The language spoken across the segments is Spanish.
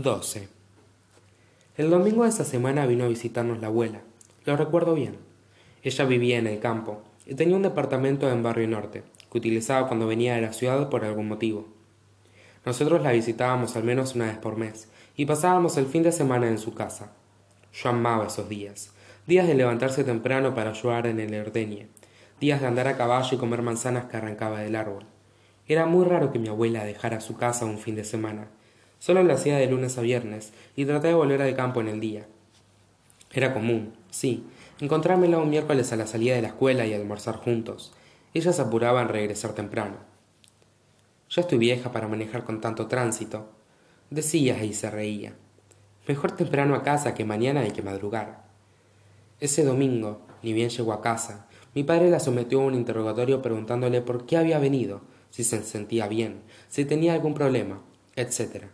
12. El domingo de esa semana vino a visitarnos la abuela. Lo recuerdo bien. Ella vivía en el campo y tenía un departamento en Barrio Norte, que utilizaba cuando venía de la ciudad por algún motivo. Nosotros la visitábamos al menos una vez por mes y pasábamos el fin de semana en su casa. Yo amaba esos días, días de levantarse temprano para ayudar en el ordeñe, días de andar a caballo y comer manzanas que arrancaba del árbol. Era muy raro que mi abuela dejara su casa un fin de semana, Solo lo hacía de lunes a viernes y traté de volver al campo en el día. Era común, sí, encontrármela un miércoles a la salida de la escuela y almorzar juntos. Ella se apuraba en regresar temprano. Ya estoy vieja para manejar con tanto tránsito, decía y se reía. Mejor temprano a casa que mañana hay que madrugar. Ese domingo, ni bien llegó a casa, mi padre la sometió a un interrogatorio preguntándole por qué había venido, si se sentía bien, si tenía algún problema, etc.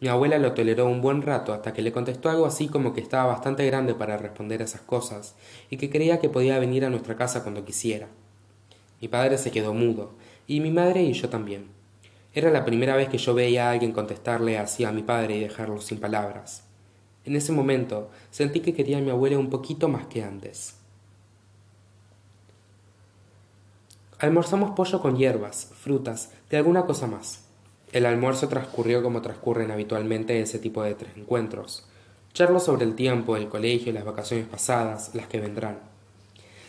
Mi abuela lo toleró un buen rato hasta que le contestó algo así como que estaba bastante grande para responder a esas cosas y que creía que podía venir a nuestra casa cuando quisiera. Mi padre se quedó mudo, y mi madre y yo también. Era la primera vez que yo veía a alguien contestarle así a mi padre y dejarlo sin palabras. En ese momento sentí que quería a mi abuela un poquito más que antes. Almorzamos pollo con hierbas, frutas, de alguna cosa más. El almuerzo transcurrió como transcurren habitualmente ese tipo de tres encuentros. Charlo sobre el tiempo, el colegio, las vacaciones pasadas, las que vendrán.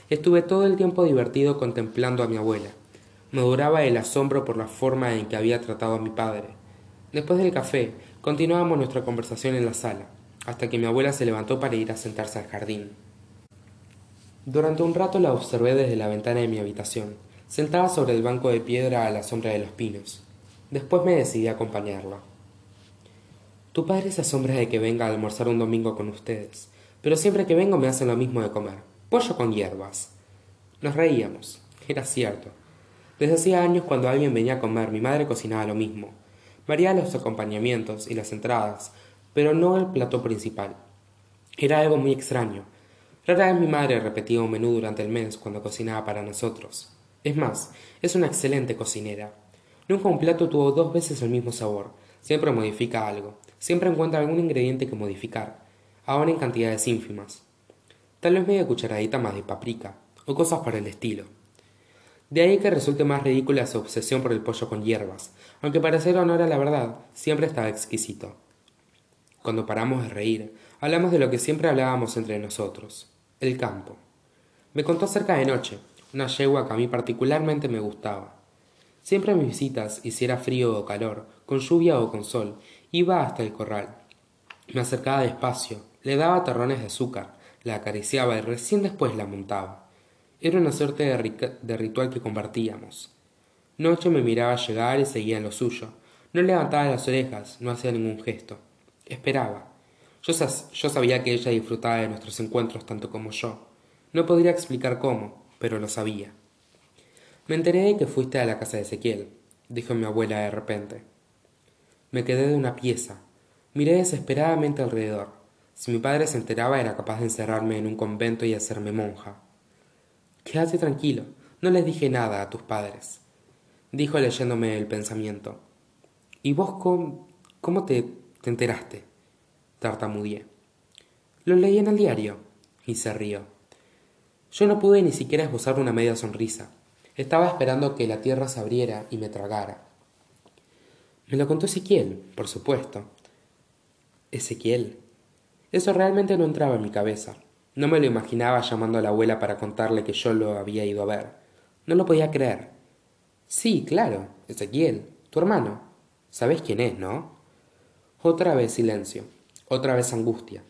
Estuve todo el tiempo divertido contemplando a mi abuela. Me duraba el asombro por la forma en que había tratado a mi padre. Después del café, continuábamos nuestra conversación en la sala, hasta que mi abuela se levantó para ir a sentarse al jardín. Durante un rato la observé desde la ventana de mi habitación, sentada sobre el banco de piedra a la sombra de los pinos. Después me decidí a acompañarla. Tu padre se asombra de que venga a almorzar un domingo con ustedes, pero siempre que vengo me hacen lo mismo de comer, pollo con hierbas. Nos reíamos, era cierto. Desde hacía años cuando alguien venía a comer, mi madre cocinaba lo mismo. Variaba los acompañamientos y las entradas, pero no el plato principal. Era algo muy extraño. Rara vez mi madre repetía un menú durante el mes cuando cocinaba para nosotros. Es más, es una excelente cocinera. Nunca un plato tuvo dos veces el mismo sabor. Siempre modifica algo. Siempre encuentra algún ingrediente que modificar, ahora en cantidades ínfimas. Tal vez media cucharadita más de paprika, o cosas por el estilo. De ahí que resulte más ridícula su obsesión por el pollo con hierbas, aunque para hacer honor a la verdad, siempre estaba exquisito. Cuando paramos de reír, hablamos de lo que siempre hablábamos entre nosotros, el campo. Me contó acerca de Noche, una yegua que a mí particularmente me gustaba. Siempre a mis visitas, hiciera frío o calor, con lluvia o con sol, iba hasta el corral. Me acercaba despacio, le daba terrones de azúcar, la acariciaba y recién después la montaba. Era una suerte de, ritual que compartíamos. Noche me miraba llegar y seguía en lo suyo. No levantaba las orejas, no hacía ningún gesto. Esperaba. Yo, yo sabía que ella disfrutaba de nuestros encuentros tanto como yo. No podría explicar cómo, pero lo sabía. Me enteré de que fuiste a la casa de Ezequiel, dijo mi abuela de repente. Me quedé de una pieza. Miré desesperadamente alrededor. Si mi padre se enteraba era capaz de encerrarme en un convento y hacerme monja. Quédate tranquilo, no les dije nada a tus padres, dijo leyéndome el pensamiento. ¿Y vos cómo, cómo te, te enteraste? tartamudeé. Lo leí en el diario, y se rió. Yo no pude ni siquiera esbozar una media sonrisa. Estaba esperando que la tierra se abriera y me tragara. Me lo contó Ezequiel, por supuesto. Ezequiel. Eso realmente no entraba en mi cabeza. No me lo imaginaba llamando a la abuela para contarle que yo lo había ido a ver. No lo podía creer. Sí, claro, Ezequiel, tu hermano. Sabes quién es, ¿no? Otra vez silencio, otra vez angustia.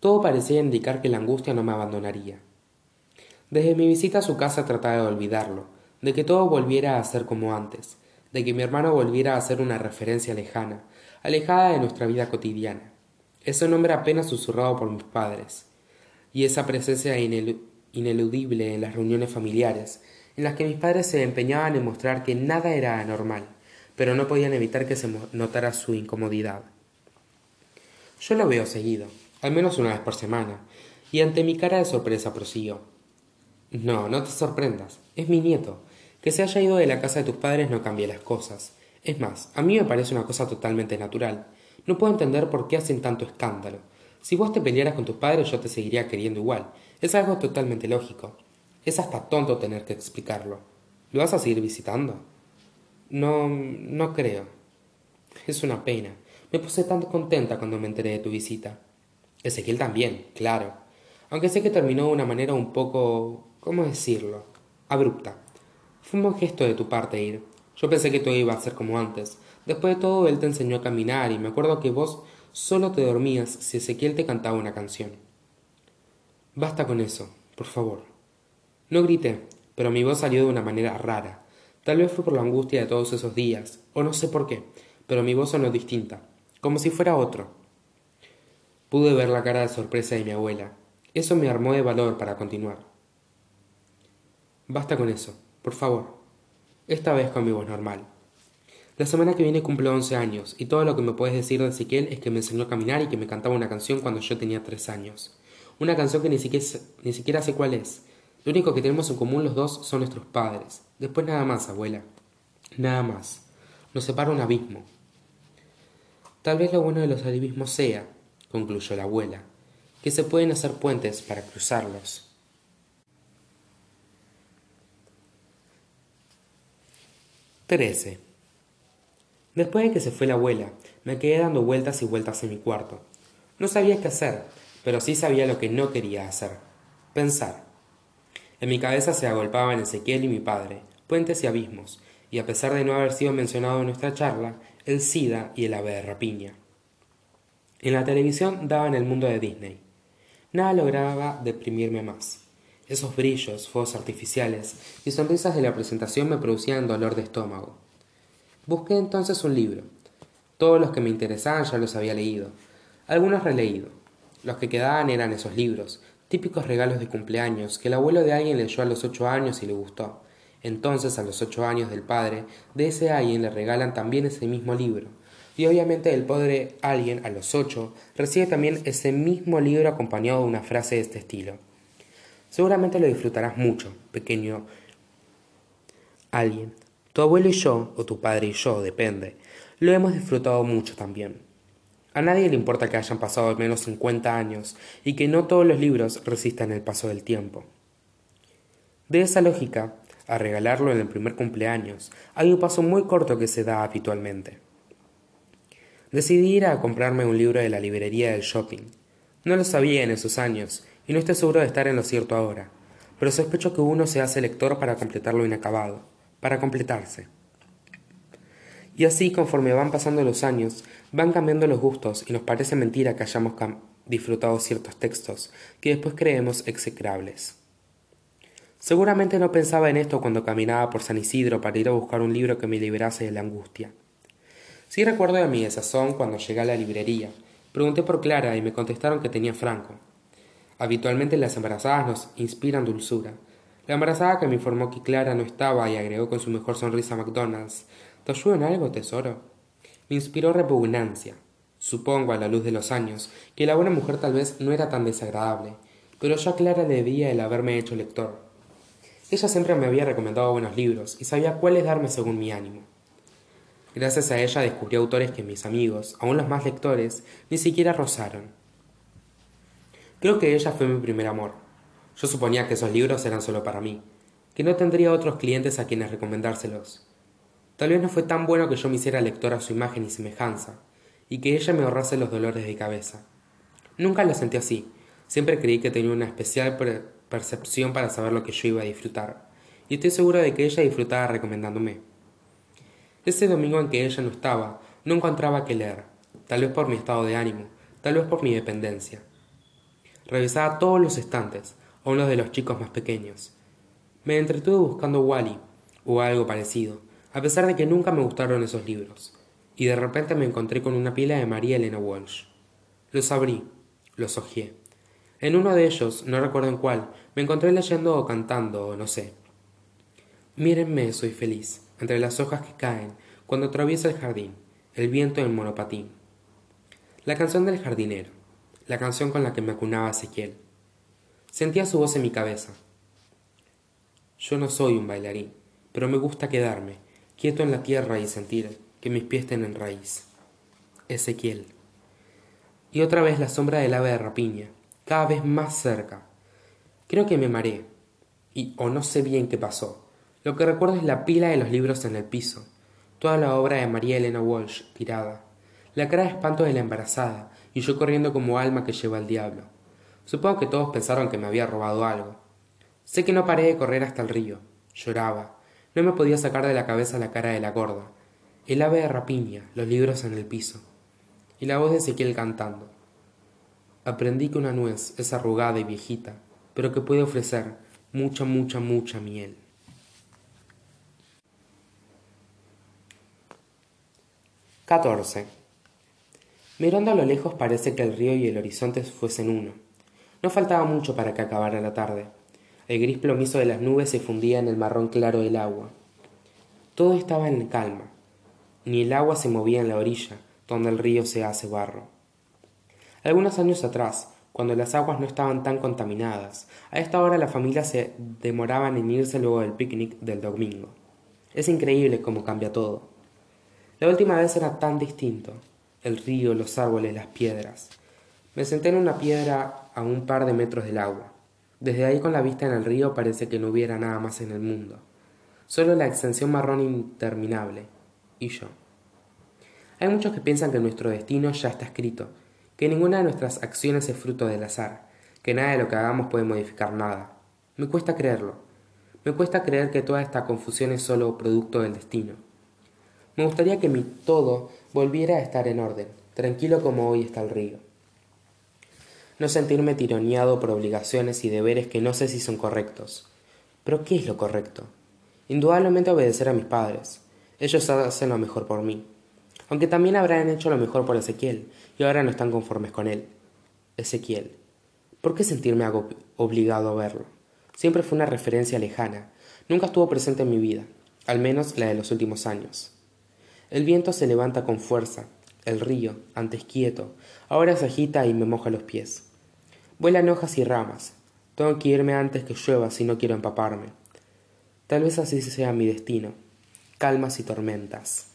Todo parecía indicar que la angustia no me abandonaría. Desde mi visita a su casa trataba de olvidarlo, de que todo volviera a ser como antes, de que mi hermano volviera a ser una referencia lejana, alejada de nuestra vida cotidiana. Ese nombre apenas susurrado por mis padres, y esa presencia ineludible en las reuniones familiares, en las que mis padres se empeñaban en mostrar que nada era anormal, pero no podían evitar que se notara su incomodidad. Yo lo veo seguido, al menos una vez por semana, y ante mi cara de sorpresa prosiguió. No, no te sorprendas, es mi nieto, que se haya ido de la casa de tus padres no cambia las cosas. Es más, a mí me parece una cosa totalmente natural. No puedo entender por qué hacen tanto escándalo. Si vos te pelearas con tus padres, yo te seguiría queriendo igual. Es algo totalmente lógico. Es hasta tonto tener que explicarlo. ¿Lo vas a seguir visitando? No, no creo. Es una pena. Me puse tan contenta cuando me enteré de tu visita. Ezequiel también, claro. Aunque sé que terminó de una manera un poco... ¿cómo decirlo? abrupta. Fue un buen gesto de tu parte ir. Yo pensé que todo iba a ser como antes. Después de todo, él te enseñó a caminar y me acuerdo que vos solo te dormías si Ezequiel te cantaba una canción. Basta con eso, por favor. No grité, pero mi voz salió de una manera rara. Tal vez fue por la angustia de todos esos días, o no sé por qué, pero mi voz sonó distinta, como si fuera otro. Pude ver la cara de sorpresa de mi abuela. Eso me armó de valor para continuar. Basta con eso, por favor. Esta vez con mi voz normal. La semana que viene cumplo once años, y todo lo que me puedes decir de Ezequiel es que me enseñó a caminar y que me cantaba una canción cuando yo tenía tres años. Una canción que ni siquiera, ni siquiera sé cuál es. Lo único que tenemos en común los dos son nuestros padres. Después nada más, abuela. Nada más. Nos separa un abismo. Tal vez lo bueno de los abismos sea, concluyó la abuela, que se pueden hacer puentes para cruzarlos. 13. Después de que se fue la abuela, me quedé dando vueltas y vueltas en mi cuarto. No sabía qué hacer, pero sí sabía lo que no quería hacer. Pensar. En mi cabeza se agolpaban Ezequiel y mi padre, puentes y abismos, y a pesar de no haber sido mencionado en nuestra charla, el SIDA y el ave de rapiña. En la televisión daban el mundo de Disney. Nada lograba deprimirme más. Esos brillos, fuegos artificiales y sonrisas de la presentación me producían dolor de estómago. Busqué entonces un libro. Todos los que me interesaban ya los había leído, algunos releído. Los que quedaban eran esos libros, típicos regalos de cumpleaños que el abuelo de alguien leyó a los ocho años y le gustó. Entonces, a los ocho años del padre, de ese alguien le regalan también ese mismo libro. Y obviamente el padre alguien, a los ocho, recibe también ese mismo libro acompañado de una frase de este estilo. Seguramente lo disfrutarás mucho, pequeño alguien. Tu abuelo y yo, o tu padre y yo, depende, lo hemos disfrutado mucho también. A nadie le importa que hayan pasado al menos 50 años y que no todos los libros resistan el paso del tiempo. De esa lógica, a regalarlo en el primer cumpleaños, hay un paso muy corto que se da habitualmente. Decidí ir a comprarme un libro de la librería del shopping. No lo sabía en esos años y no estoy seguro de estar en lo cierto ahora, pero sospecho que uno se hace lector para completar lo inacabado, para completarse. Y así, conforme van pasando los años, van cambiando los gustos y nos parece mentira que hayamos disfrutado ciertos textos que después creemos execrables. Seguramente no pensaba en esto cuando caminaba por San Isidro para ir a buscar un libro que me liberase de la angustia. Sí recuerdo de mi desazón cuando llegué a la librería. Pregunté por Clara y me contestaron que tenía Franco. Habitualmente las embarazadas nos inspiran dulzura. La embarazada que me informó que Clara no estaba y agregó con su mejor sonrisa a McDonald's, ¿Te ayudo en algo, tesoro? Me inspiró repugnancia. Supongo, a la luz de los años, que la buena mujer tal vez no era tan desagradable, pero yo a Clara debía el haberme hecho lector. Ella siempre me había recomendado buenos libros y sabía cuáles darme según mi ánimo. Gracias a ella descubrí autores que mis amigos, aun los más lectores, ni siquiera rozaron. Creo que ella fue mi primer amor. Yo suponía que esos libros eran solo para mí, que no tendría otros clientes a quienes recomendárselos. Tal vez no fue tan bueno que yo me hiciera lector a su imagen y semejanza, y que ella me ahorrase los dolores de cabeza. Nunca lo sentí así, siempre creí que tenía una especial percepción para saber lo que yo iba a disfrutar, y estoy seguro de que ella disfrutaba recomendándome. Ese domingo en que ella no estaba, no encontraba qué leer, tal vez por mi estado de ánimo, tal vez por mi dependencia. Revisaba todos los estantes, aun los de los chicos más pequeños. Me entretuve buscando Wally, o algo parecido, a pesar de que nunca me gustaron esos libros, y de repente me encontré con una pila de María Elena Walsh. Los abrí, los hojeé. En uno de ellos, no recuerdo en cuál, me encontré leyendo o cantando, o no sé. Mírenme, soy feliz, entre las hojas que caen, cuando atraviesa el jardín, el viento en monopatín. La canción del jardinero la canción con la que me acunaba Ezequiel. Sentía su voz en mi cabeza. Yo no soy un bailarín, pero me gusta quedarme, quieto en la tierra y sentir que mis pies tienen raíz. Ezequiel. y otra vez la sombra del ave de rapiña, cada vez más cerca. Creo que me mareé, y o no sé bien qué pasó. Lo que recuerdo es la pila de los libros en el piso, toda la obra de María Elena Walsh tirada, la cara de espanto de la embarazada, y yo corriendo como alma que lleva al diablo. Supongo que todos pensaron que me había robado algo. Sé que no paré de correr hasta el río. Lloraba. No me podía sacar de la cabeza la cara de la gorda, el ave de rapiña, los libros en el piso, y la voz de Ezequiel cantando. Aprendí que una nuez es arrugada y viejita, pero que puede ofrecer mucha, mucha, mucha miel. XIV. Mirando a lo lejos parece que el río y el horizonte fuesen uno. No faltaba mucho para que acabara la tarde. El gris plomizo de las nubes se fundía en el marrón claro del agua. Todo estaba en calma. Ni el agua se movía en la orilla, donde el río se hace barro. Algunos años atrás, cuando las aguas no estaban tan contaminadas, a esta hora la familia se demoraban en irse luego del picnic del domingo. Es increíble cómo cambia todo. La última vez era tan distinto. El río, los árboles, las piedras. Me senté en una piedra a un par de metros del agua. Desde ahí con la vista en el río parece que no hubiera nada más en el mundo. Solo la extensión marrón interminable. Y yo. Hay muchos que piensan que nuestro destino ya está escrito, que ninguna de nuestras acciones es fruto del azar, que nada de lo que hagamos puede modificar nada. Me cuesta creerlo. Me cuesta creer que toda esta confusión es solo producto del destino. Me gustaría que mi todo volviera a estar en orden, tranquilo como hoy está el río. No sentirme tironeado por obligaciones y deberes que no sé si son correctos. Pero ¿qué es lo correcto? Indudablemente obedecer a mis padres. Ellos hacen lo mejor por mí. Aunque también habrán hecho lo mejor por Ezequiel, y ahora no están conformes con él. Ezequiel. ¿Por qué sentirme obligado a verlo? Siempre fue una referencia lejana. Nunca estuvo presente en mi vida, al menos la de los últimos años. El viento se levanta con fuerza. El río, antes quieto, ahora se agita y me moja los pies. Vuelan hojas y ramas. Tengo que irme antes que llueva si no quiero empaparme. Tal vez así sea mi destino. Calmas y tormentas.